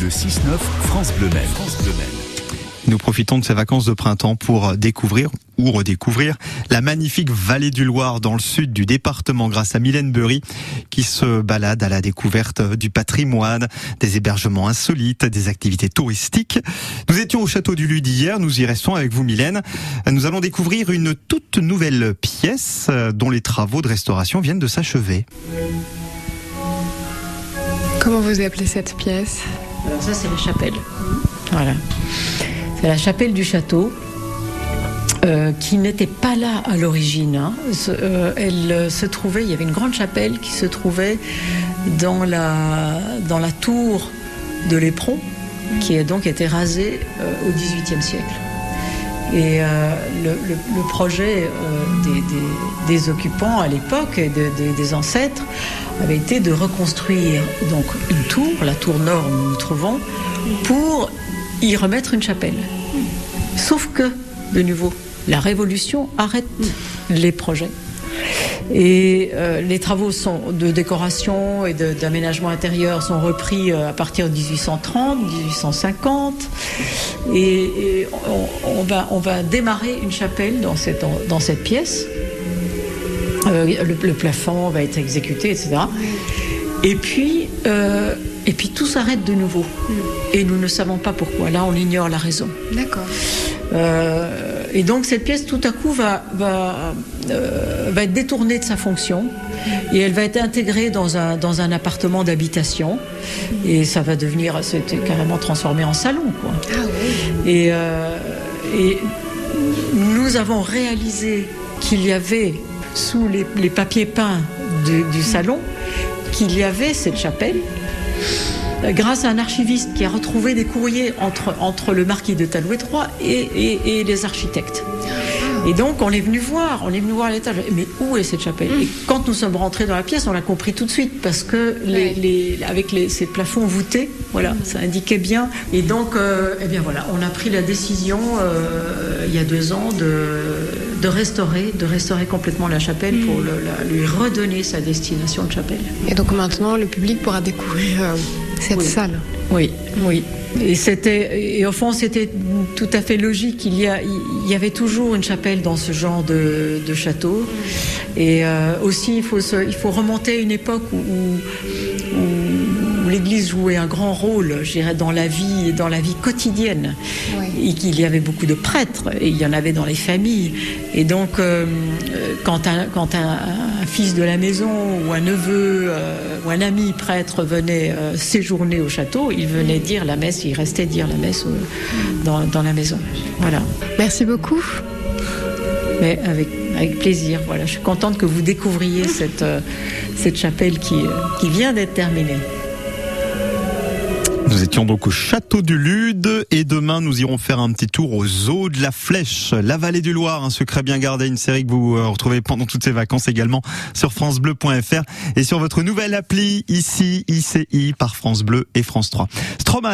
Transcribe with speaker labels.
Speaker 1: Le 6-9, France Bleu Maine.
Speaker 2: Nous profitons de ces vacances de printemps pour découvrir ou redécouvrir la magnifique vallée du Loir dans le sud du département grâce à Mylène Burry qui se balade à la découverte du patrimoine, des hébergements insolites, des activités touristiques. Nous étions au château du Lude hier, nous y restons avec vous Mylène. Nous allons découvrir une toute nouvelle pièce dont les travaux de restauration viennent de s'achever.
Speaker 3: Comment vous appelez cette pièce?
Speaker 4: Alors ça c'est la chapelle. Voilà. C'est la chapelle du château. euh, qui n'était pas là à l'origine. hein. Euh, elle euh, se trouvait, il y avait une grande chapelle qui se trouvait dans la, tour de l'éperon, qui a donc été rasée au XVIIIe siècle. Et euh, le, projet euh, des, occupants à l'époque et de- de- des ancêtres avait été de reconstruire donc une tour, la tour nord où nous nous trouvons, pour y remettre une chapelle. Sauf que, de nouveau, la Révolution arrête les projets. Et euh, les travaux de décoration et d'aménagement intérieur sont repris euh, à partir de 1830, 1850. Et, on, va, on va démarrer une chapelle dans cette, dans cette pièce. Euh, le, plafond va être exécuté, etc. Et puis, et puis tout s'arrête de nouveau. Et nous ne savons pas pourquoi. Là, on ignore la raison.
Speaker 3: D'accord.
Speaker 4: Euh, et donc cette pièce tout à coup va, va, euh, va être détournée de sa fonction et elle va être intégrée dans un, dans un appartement d'habitation et ça va devenir, c'était carrément transformé en salon. Quoi.
Speaker 3: Ah oui.
Speaker 4: Et, euh, et nous avons réalisé qu'il y avait sous les, les papiers peints du, du salon, qu'il y avait cette chapelle. Euh, Grâce à un archiviste qui a retrouvé des courriers entre, entre le marquis de Talouet III et, et- et les architectes. Et donc on est venu voir, on est venu voir à l'étage. Mais où est cette chapelle Et quand nous sommes rentrés dans la pièce, on l'a compris tout de suite parce que les, avec les, ces plafonds voûtés, voilà, ça indiquait bien. Et donc, euh, eh bien voilà, on a pris la décision euh, il y a deux ans de, de restaurer, de restaurer complètement la chapelle pour le- la- lui redonner sa destination de chapelle.
Speaker 3: Et donc maintenant, le public pourra découvrir euh, cette
Speaker 4: Oui.
Speaker 3: salle.
Speaker 4: Oui, oui. Et c'était, et au fond, c'était tout à fait logique. Il y a, il y avait toujours une chapelle dans ce genre de, de château. Et euh, aussi, il faut, se- il faut remonter à une époque où, où- où l'Église jouait un grand rôle, je dirais, dans la vie, dans la vie quotidienne.
Speaker 3: Oui.
Speaker 4: Et qu'il y avait beaucoup de prêtres, et il y en avait dans les familles. Et donc, euh, quand, un, quand un, un fils de la maison ou un neveu euh, ou un ami prêtre venait euh, séjourner au château, il venait dire la messe, il restait dire la messe dans, dans la maison. Voilà.
Speaker 3: Merci beaucoup.
Speaker 4: Mais avec, avec plaisir, voilà. Je suis contente que vous découvriez cette, euh, cette chapelle qui, euh, qui vient d'être terminée.
Speaker 2: Nous étions donc au château du Lude et demain nous irons faire un petit tour aux eaux de la Flèche, la vallée du Loir, un secret bien gardé, une série que vous euh, retrouvez pendant toutes ces vacances également sur francebleu.fr et sur votre nouvelle appli ici ICI par France Bleu et France 3. Stromae